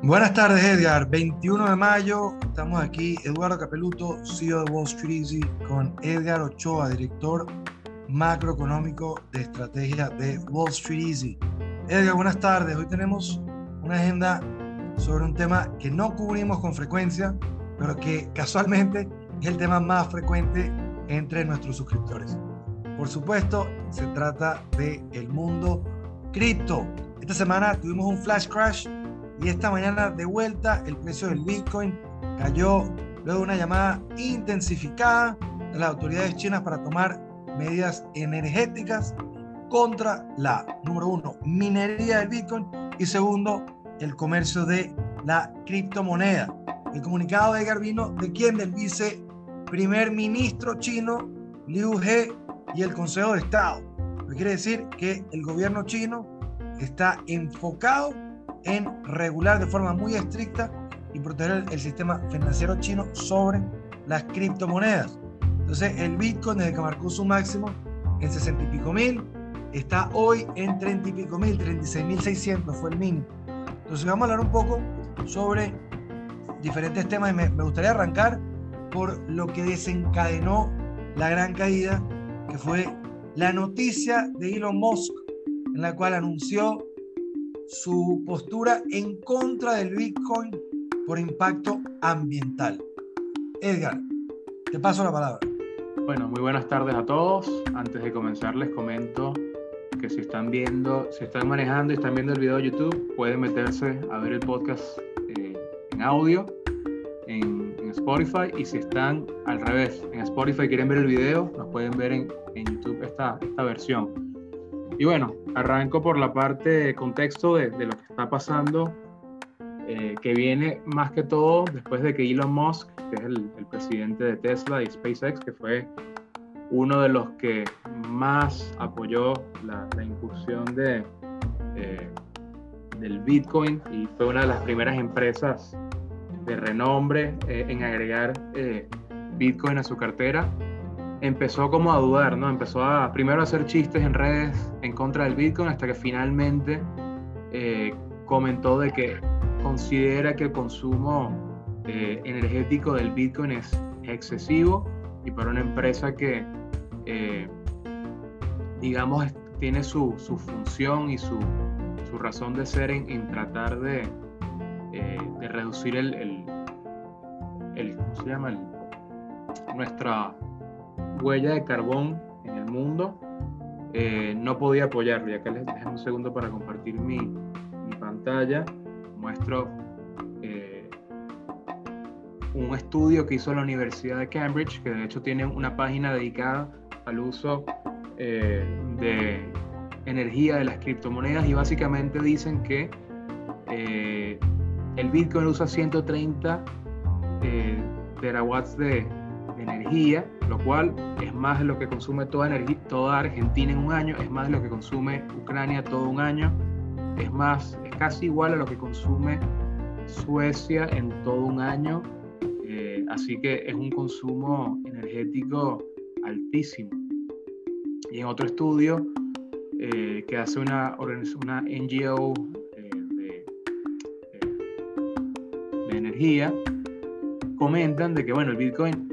Buenas tardes, Edgar. 21 de mayo, estamos aquí, Eduardo Capeluto, CEO de Wall Street Easy, con Edgar Ochoa, director macroeconómico de estrategia de Wall Street Easy. Edgar, buenas tardes. Hoy tenemos una agenda sobre un tema que no cubrimos con frecuencia, pero que casualmente es el tema más frecuente entre nuestros suscriptores. Por supuesto, se trata de el mundo cripto. Esta semana tuvimos un flash crash y esta mañana de vuelta el precio del Bitcoin cayó luego de una llamada intensificada de las autoridades chinas para tomar medidas energéticas contra la, número uno, minería del Bitcoin y segundo, el comercio de la criptomoneda. El comunicado de Edgar vino de quién? Del vice primer ministro chino Liu He y el Consejo de Estado. Lo quiere decir que el gobierno chino está enfocado en regular de forma muy estricta y proteger el, sistema financiero chino sobre las criptomonedas. Entonces, el Bitcoin, desde que marcó su máximo en 60 y pico mil, está hoy en 30 y pico mil, 36 mil 600 fue el mínimo. Entonces, vamos a hablar un poco sobre diferentes temas y me, me gustaría arrancar por lo que desencadenó la gran caída, que fue la noticia de Elon Musk, en la cual anunció su postura en contra del Bitcoin por impacto ambiental. Edgar, te paso la palabra. Bueno, muy buenas tardes a todos. Antes de comenzar les comento que si están viendo, si están manejando y están viendo el video de YouTube, pueden meterse a ver el podcast eh, en audio en, Spotify y si están al revés, en Spotify quieren ver el video, nos pueden ver en, en YouTube esta, esta versión. Y bueno, arranco por la parte de contexto de, lo que está pasando, eh, que viene más que todo después de que Elon Musk, que es el, presidente de Tesla y SpaceX, que fue uno de los que más apoyó la, incursión de, eh, del Bitcoin y fue una de las primeras empresas de renombre eh, en agregar Bitcoin a su cartera empezó como a dudar, ¿no? Empezó a primero a hacer chistes en redes en contra del Bitcoin hasta que finalmente eh, comentó de que considera que el consumo eh, energético del Bitcoin es excesivo y para una empresa que, eh, digamos, tiene su, función y su, razón de ser en, tratar de, de reducir el, el, el, ¿cómo se llama? nuestra huella de carbón en el mundo, eh, no podía apoyarlo. Y acá les dejo un segundo para compartir mi, mi pantalla. Muestro eh, un estudio que hizo la Universidad de Cambridge, que de hecho tiene una página dedicada al uso eh, de energía de las criptomonedas y básicamente dicen que el Bitcoin usa 130 terawatts de, energía, lo cual es más de lo que consume toda, toda Argentina en un año, es más de lo que consume Ucrania todo un año, es más, es casi igual a lo que consume Suecia en todo un año, eh, así que es un consumo energético altísimo. Y en otro estudio eh, que hace una, una NGO eh, de, de energía, comentan de que bueno, el Bitcoin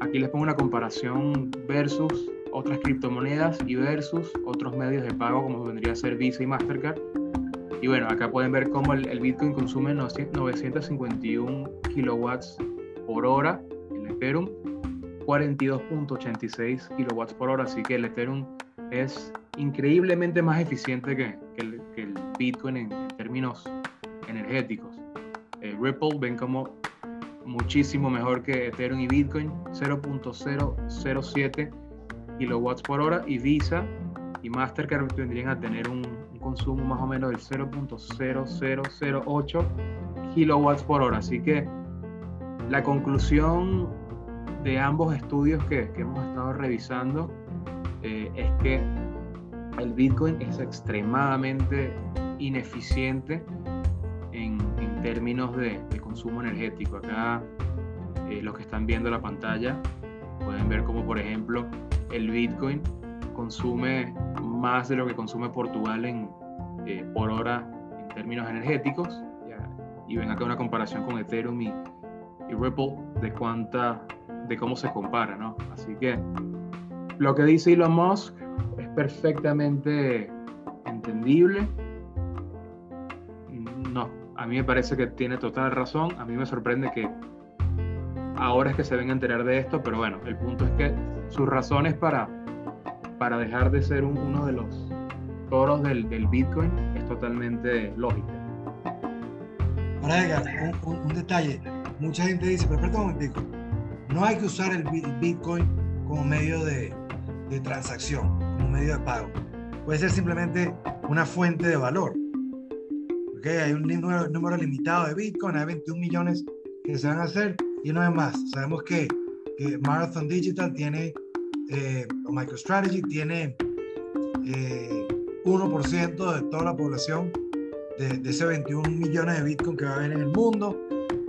Aquí les pongo una comparación versus otras criptomonedas y versus otros medios de pago como vendría a ser Visa y Mastercard. Y bueno, acá pueden ver cómo el, Bitcoin consume 951 kilowatts por hora, el Ethereum 42.86 kilowatts por hora, así que el Ethereum es increíblemente más eficiente que, el, Bitcoin en, términos energéticos. Eh, Ripple ven como muchísimo mejor que Ethereum y Bitcoin, 0.007 kilowatts por hora y Visa y Mastercard tendrían a tener un, consumo más o menos del 0.0008 kilowatts por hora. Así que la conclusión de ambos estudios que, hemos estado revisando eh, es que el Bitcoin es extremadamente ineficiente en, términos de, consumo energético. Acá eh, los que están viendo la pantalla pueden ver como por ejemplo el Bitcoin consume más de lo que consume Portugal en, eh, por hora en términos energéticos. Y ven acá una comparación con Ethereum y, y, Ripple de cuánta, de cómo se compara, ¿no? Así que lo que dice Elon Musk es perfectamente entendible. No, a mí me parece que tiene total razón. A mí me sorprende que ahora es que se ven a enterar de esto, pero bueno, el punto es que sus razones para para dejar de ser uno de los toros del, del, Bitcoin es totalmente lógica. Ahora, Edgar, un, detalle. Mucha gente dice, pero espera un momentico, no hay que usar el Bitcoin como medio de, transacción, como medio de pago. Puede ser simplemente una fuente de valor. ¿Okay? Hay un número, limitado de Bitcoin, hay 21 millones que se van a hacer y no es más. Sabemos que, que Marathon Digital tiene eh, o MicroStrategy tiene eh, 1% de toda la población de, de, ese 21 millones de Bitcoin que va a haber en el mundo.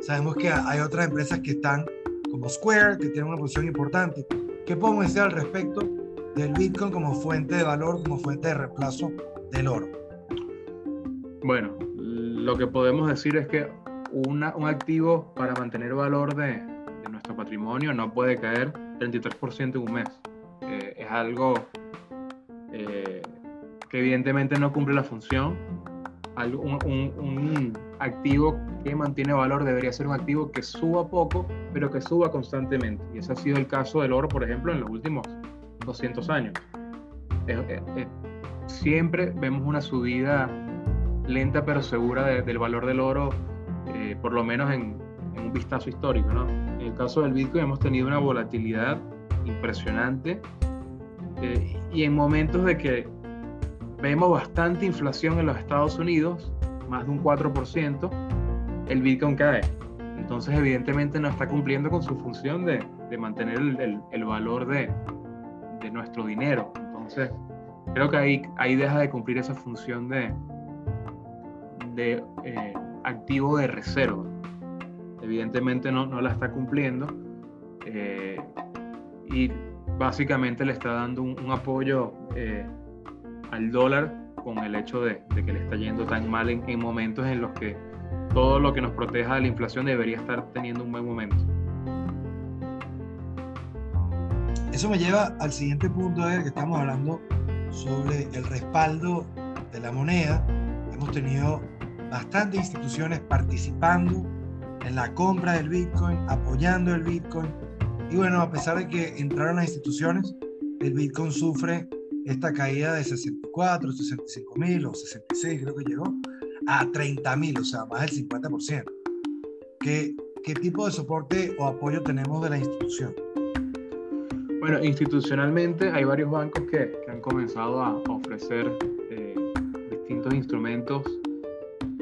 Sabemos que hay otras empresas que están como Square, que tienen una posición importante. ¿Qué podemos decir al respecto del Bitcoin como fuente de valor, como fuente de reemplazo del oro? Bueno, lo que podemos decir es que una, un activo para mantener valor de, de nuestro patrimonio no puede caer 33% en un mes. Eh, es algo eh, que evidentemente no cumple la función. Un, un, activo que mantiene valor debería ser un activo que suba poco, pero que suba constantemente. Y ese ha sido el caso del oro, por ejemplo, en los últimos 200 años. siempre vemos una subida lenta pero segura del valor del oro, eh, por lo menos en, en, un vistazo histórico. ¿no? En el caso del Bitcoin hemos tenido una volatilidad impresionante eh, y en momentos de que vemos bastante inflación en los Estados Unidos, más de un 4%, el Bitcoin cae. Entonces, evidentemente, no está cumpliendo con su función de, de mantener el, el, valor de, de, nuestro dinero. Entonces, creo que ahí, ahí deja de cumplir esa función de, de eh, activo de reserva. Evidentemente, no, no la está cumpliendo. Eh, y básicamente le está dando un, apoyo eh, al dólar con el hecho de, que le está yendo tan mal en, momentos en los que todo lo que nos proteja de la inflación debería estar teniendo un buen momento. Eso me lleva al siguiente punto, de que estamos hablando sobre el respaldo de la moneda. Hemos tenido bastantes instituciones participando en la compra del Bitcoin, apoyando el Bitcoin, y bueno, a pesar de que entraron las instituciones, el Bitcoin sufre esta caída de 64, 65 mil o 66, creo que llegó, a 30 mil, o sea, más del 50%. ¿Qué, ¿Qué tipo de soporte o apoyo tenemos de la institución? Bueno, institucionalmente hay varios bancos que, que han comenzado a ofrecer eh, distintos instrumentos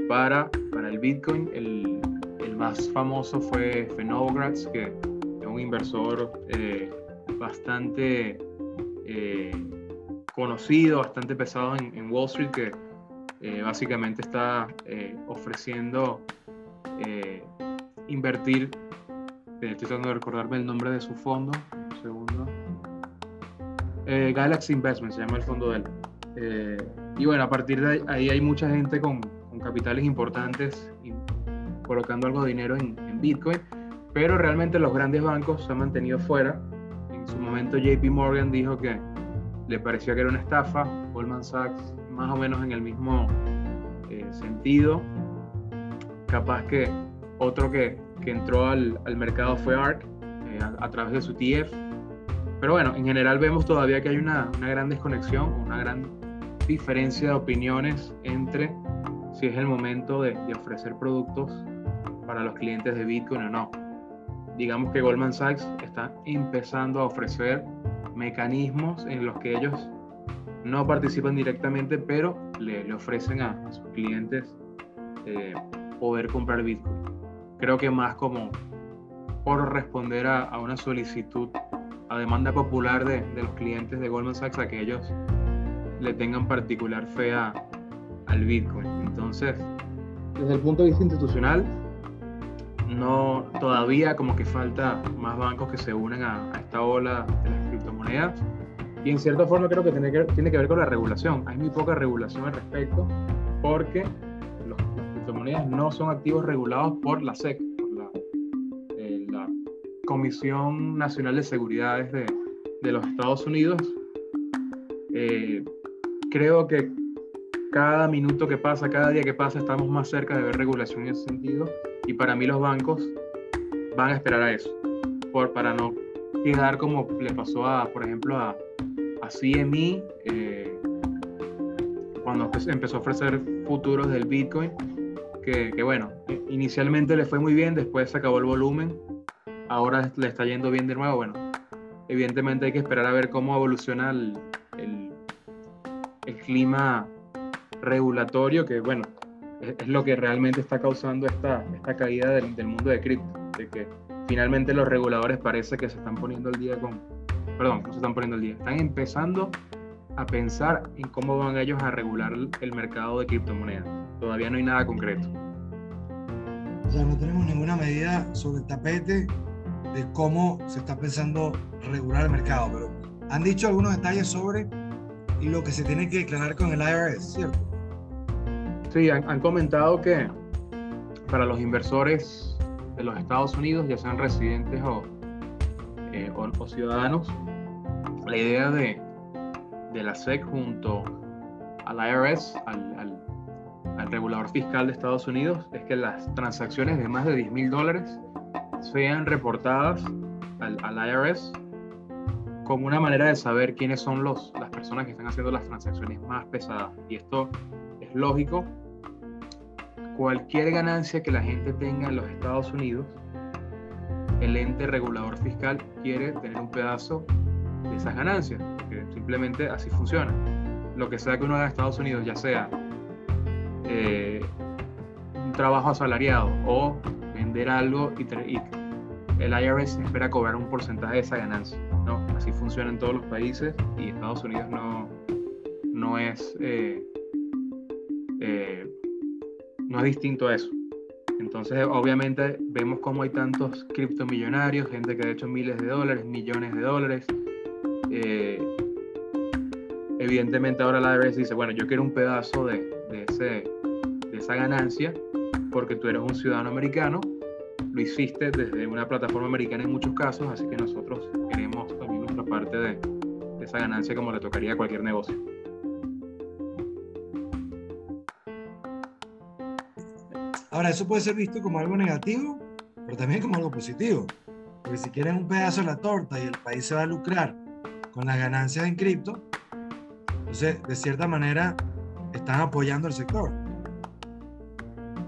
para, para el Bitcoin. El, el más famoso fue Fenovgrads, que un inversor eh, bastante eh, conocido, bastante pesado en, Wall Street, que eh, básicamente está ofreciendo invertir, estoy tratando de recordarme el nombre de su fondo, un segundo, Galaxy Investment se llama el fondo de él. y bueno, a partir de ahí hay mucha gente con, con capitales importantes colocando algo de dinero en, en Bitcoin pero realmente los grandes bancos se han mantenido fuera. En su momento JP Morgan dijo que le parecía que era una estafa, Goldman Sachs más o menos en el mismo eh, sentido. Capaz que otro que, que entró al, al, mercado fue ARK eh, a, través de su TF. Pero bueno, en general vemos todavía que hay una, una gran desconexión, una gran diferencia de opiniones entre si es el momento de ofrecer productos para los clientes de Bitcoin o no digamos que Goldman Sachs está empezando a ofrecer mecanismos en los que ellos no participan directamente, pero le, ofrecen a, sus clientes eh, poder comprar Bitcoin. Creo que más como por responder a, una solicitud, a demanda popular de, los clientes de Goldman Sachs, a que ellos le tengan particular fe al Bitcoin. Entonces, desde el punto de vista institucional, no, todavía como que falta más bancos que se unan a, esta ola de las Y en cierta forma creo que tiene, que tiene que ver con la regulación. Hay muy poca regulación al respecto porque los, las criptomonedas no son activos regulados por la SEC, por la, eh, la Comisión Nacional de Seguridades de, de los Estados Unidos. Eh, creo que cada minuto que pasa, cada día que pasa, estamos más cerca de ver regulación en ese sentido. Y para mí los bancos van a esperar a eso, por, para no quedar como le pasó a, por ejemplo, a, a CME, eh, cuando empezó a ofrecer futuros del Bitcoin, que, bueno, inicialmente le fue muy bien, después se acabó el volumen, ahora le está yendo bien de nuevo. Bueno, evidentemente hay que esperar a ver cómo evoluciona el, el, el clima regulatorio, que bueno, es, lo que realmente está causando esta, esta caída del, del mundo de cripto, de que finalmente los reguladores parece que se están poniendo el día con, perdón, no se están poniendo el día, están empezando a pensar en cómo van ellos a regular el mercado de criptomonedas. Todavía no hay nada concreto. O sea, no tenemos ninguna medida sobre el tapete de cómo se está pensando regular el mercado, pero han dicho algunos detalles sobre lo que se tiene que declarar con el IRS, ¿cierto? Sí, han, comentado que para los inversores de los Estados Unidos, ya sean residentes o, eh, o, ciudadanos, la idea de, de, la SEC junto al IRS, al, al, al, regulador fiscal de Estados Unidos, es que las transacciones de más de 10 mil dólares sean reportadas al, al, IRS como una manera de saber quiénes son los, las personas que están haciendo las transacciones más pesadas. Y esto es lógico cualquier ganancia que la gente tenga en los Estados Unidos, el ente regulador fiscal quiere tener un pedazo de esas ganancias, simplemente así funciona. Lo que sea que uno haga en Estados Unidos, ya sea eh, un trabajo asalariado o vender algo y, el IRS espera cobrar un porcentaje de esa ganancia. ¿no? Así funciona en todos los países y Estados Unidos no, no es... Eh, eh, no es distinto a eso. Entonces, obviamente, vemos cómo hay tantos criptomillonarios, gente que ha hecho miles de dólares, millones de dólares. Eh, evidentemente, ahora la IRS dice: Bueno, yo quiero un pedazo de, esa ganancia porque tú eres un ciudadano americano, lo hiciste desde una plataforma americana en muchos casos, así que nosotros queremos también nuestra parte de, de esa ganancia como le tocaría a cualquier negocio. Ahora, eso puede ser visto como algo negativo, pero también como algo positivo. Porque si quieren un pedazo de la torta y el país se va a lucrar con las ganancias en cripto, entonces, de cierta manera, están apoyando el sector.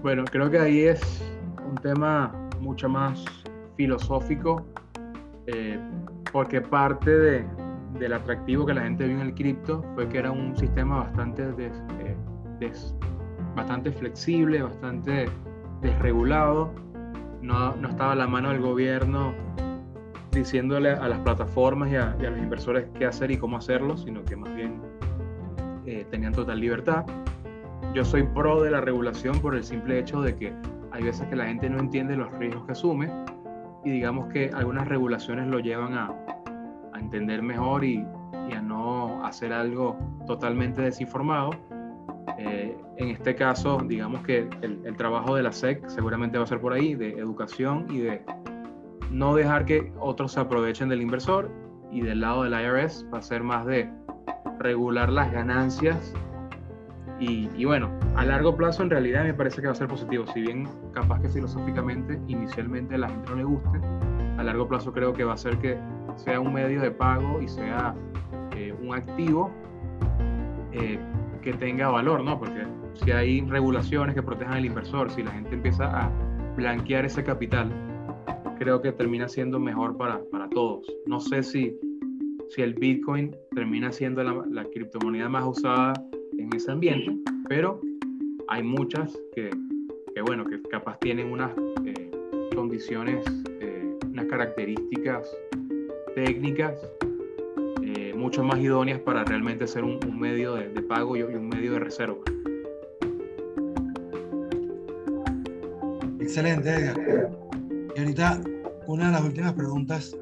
Bueno, creo que ahí es un tema mucho más filosófico, eh, porque parte de, del atractivo que la gente vio en el cripto fue que era un sistema bastante des, eh, des, bastante flexible, bastante desregulado. No, no estaba a la mano del gobierno diciéndole a las plataformas y a, y a, los inversores qué hacer y cómo hacerlo, sino que más bien eh, tenían total libertad. Yo soy pro de la regulación por el simple hecho de que hay veces que la gente no entiende los riesgos que asume y digamos que algunas regulaciones lo llevan a, a entender mejor y, y, a no hacer algo totalmente desinformado eh, en este caso, digamos que el, el, trabajo de la SEC seguramente va a ser por ahí, de educación y de no dejar que otros se aprovechen del inversor. Y del lado del IRS va a ser más de regular las ganancias. Y, y bueno, a largo plazo en realidad me parece que va a ser positivo. Si bien capaz que filosóficamente inicialmente a la gente no le guste, a largo plazo creo que va a ser que sea un medio de pago y sea eh, un activo eh, que tenga valor, ¿no? Porque si hay regulaciones que protejan al inversor, si la gente empieza a blanquear ese capital, creo que termina siendo mejor para, para todos. No sé si, si el Bitcoin termina siendo la, la, criptomoneda más usada en ese ambiente, pero hay muchas que, que bueno, que capaz tienen unas eh, condiciones, eh, unas características técnicas mucho más idóneas para realmente ser un, medio de, pago y un medio de reserva. Excelente, Edgar. Y ahorita una de las últimas preguntas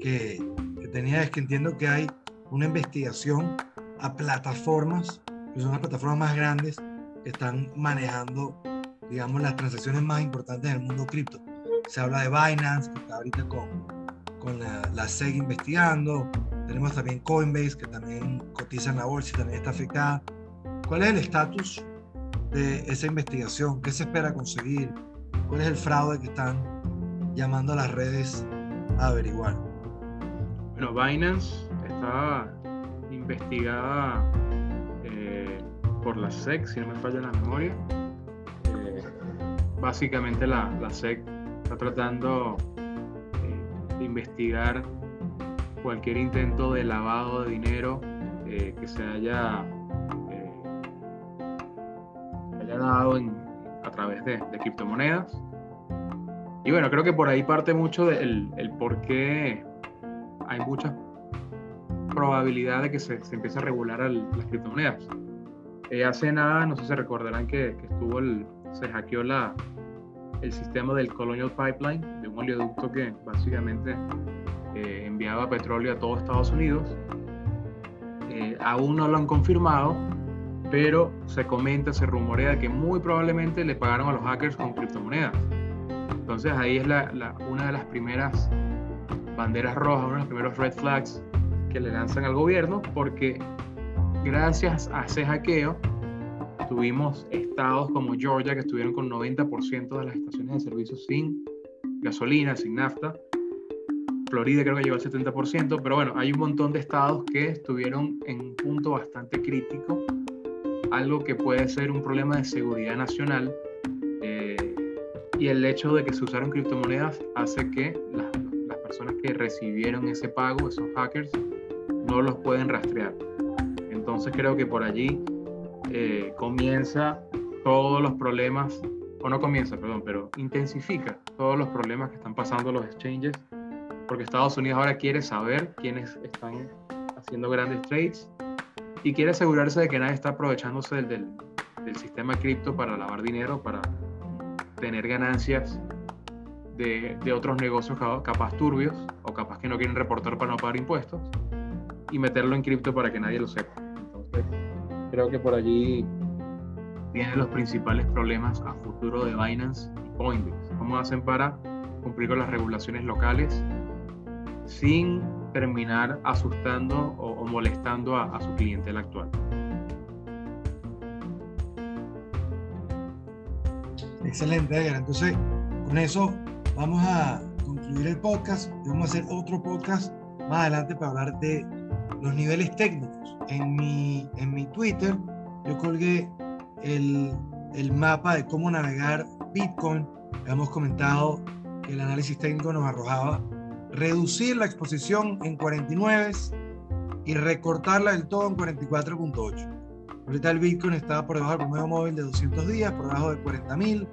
que, que tenía es que entiendo que hay una investigación a plataformas, que son las plataformas más grandes que están manejando, digamos, las transacciones más importantes del mundo cripto. Se habla de Binance, que está ahorita con, con la, la SEC investigando. Tenemos también Coinbase, que también cotiza en la bolsa y también está afectada. ¿Cuál es el estatus de esa investigación? ¿Qué se espera conseguir? ¿Cuál es el fraude que están llamando a las redes a averiguar? Bueno, Binance está investigada eh, por la SEC, si no me falla la memoria. Eh, básicamente la, la, SEC está tratando eh, de investigar cualquier intento de lavado de dinero que se haya, haya dado en, a través de, de, criptomonedas. Y bueno, creo que por ahí parte mucho del el por qué hay muchas probabilidad de que se, se empiece a regular las criptomonedas. Eh, hace nada, no sé si recordarán que, que estuvo el, se hackeó la, el sistema del Colonial Pipeline, de un oleoducto que básicamente eh, enviaba petróleo a todo Estados Unidos. Eh, aún no lo han confirmado, pero se comenta, se rumorea que muy probablemente le pagaron a los hackers con criptomonedas. Entonces ahí es la, la, una de las primeras banderas rojas, uno de los primeros red flags que le lanzan al gobierno, porque gracias a ese hackeo tuvimos estados como Georgia que estuvieron con 90% de las estaciones de servicio sin gasolina, sin nafta. Florida creo que llegó al 70%, pero bueno, hay un montón de estados que estuvieron en un punto bastante crítico, algo que puede ser un problema de seguridad nacional. Eh, y el hecho de que se usaron criptomonedas hace que las, personas que recibieron ese pago, esos hackers, no los pueden rastrear. Entonces creo que por allí eh, comienza todos los problemas, o no comienza, perdón, pero intensifica todos los problemas que están pasando los exchanges, porque Estados Unidos ahora quiere saber quiénes están haciendo grandes trades y quiere asegurarse de que nadie está aprovechándose del, del, sistema cripto para lavar dinero, para tener ganancias de, de, otros negocios capaz turbios o capaz que no quieren reportar para no pagar impuestos y meterlo en cripto para que nadie lo sepa. Entonces, creo que por allí vienen los principales problemas a futuro de Binance y Coinbase. ¿Cómo hacen para cumplir con las regulaciones locales sin terminar asustando o, o molestando a, a su clientela actual? Excelente, Edgar. Entonces, con eso vamos a concluir el podcast y vamos a hacer otro podcast más adelante para hablar de los niveles técnicos. En mi, en mi Twitter yo colgué el, el mapa de cómo navegar Bitcoin. Hemos comentado que el análisis técnico nos arrojaba reducir la exposición en 49 y recortarla del todo en 44.8. Ahorita el Bitcoin está por debajo del promedio móvil de 200 días, por debajo de 40.000.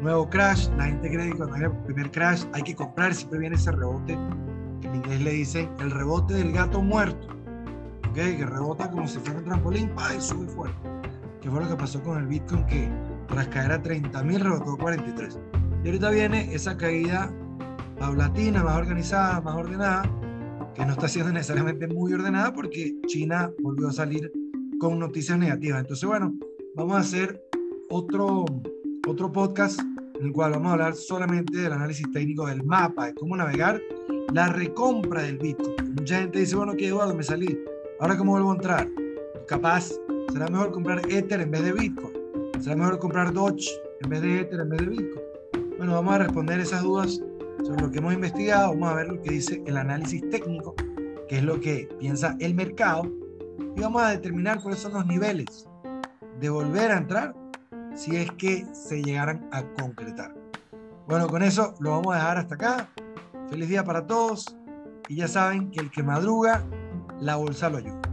Nuevo crash, la gente cree que cuando hay el primer crash hay que comprar, siempre viene ese rebote en inglés le dicen el rebote del gato muerto, ¿okay? que rebota como si fuera un trampolín ¡pah! y sube fuerte. Que fue lo que pasó con el Bitcoin, que tras caer a 30.000 rebotó 43. Y ahorita viene esa caída paulatina, más organizada, más ordenada, que no está siendo necesariamente muy ordenada porque China volvió a salir con noticias negativas. Entonces, bueno, vamos a hacer otro, otro podcast en el cual vamos a hablar solamente del análisis técnico del mapa, de cómo navegar la recompra del Bitcoin. Mucha gente dice, bueno, que Eduardo, me salí. ¿Ahora cómo vuelvo a entrar? Capaz, será mejor comprar Ether en vez de Bitcoin. Será mejor comprar Doge en vez de Ether, en vez de Bitcoin. Bueno, vamos a responder esas dudas sobre lo que hemos investigado. Vamos a ver lo que dice el análisis técnico, que es lo que piensa el mercado. Y vamos a determinar cuáles son los niveles de volver a entrar si es que se llegaran a concretar. Bueno, con eso lo vamos a dejar hasta acá. Feliz día para todos y ya saben que el que madruga, la bolsa lo ayuda.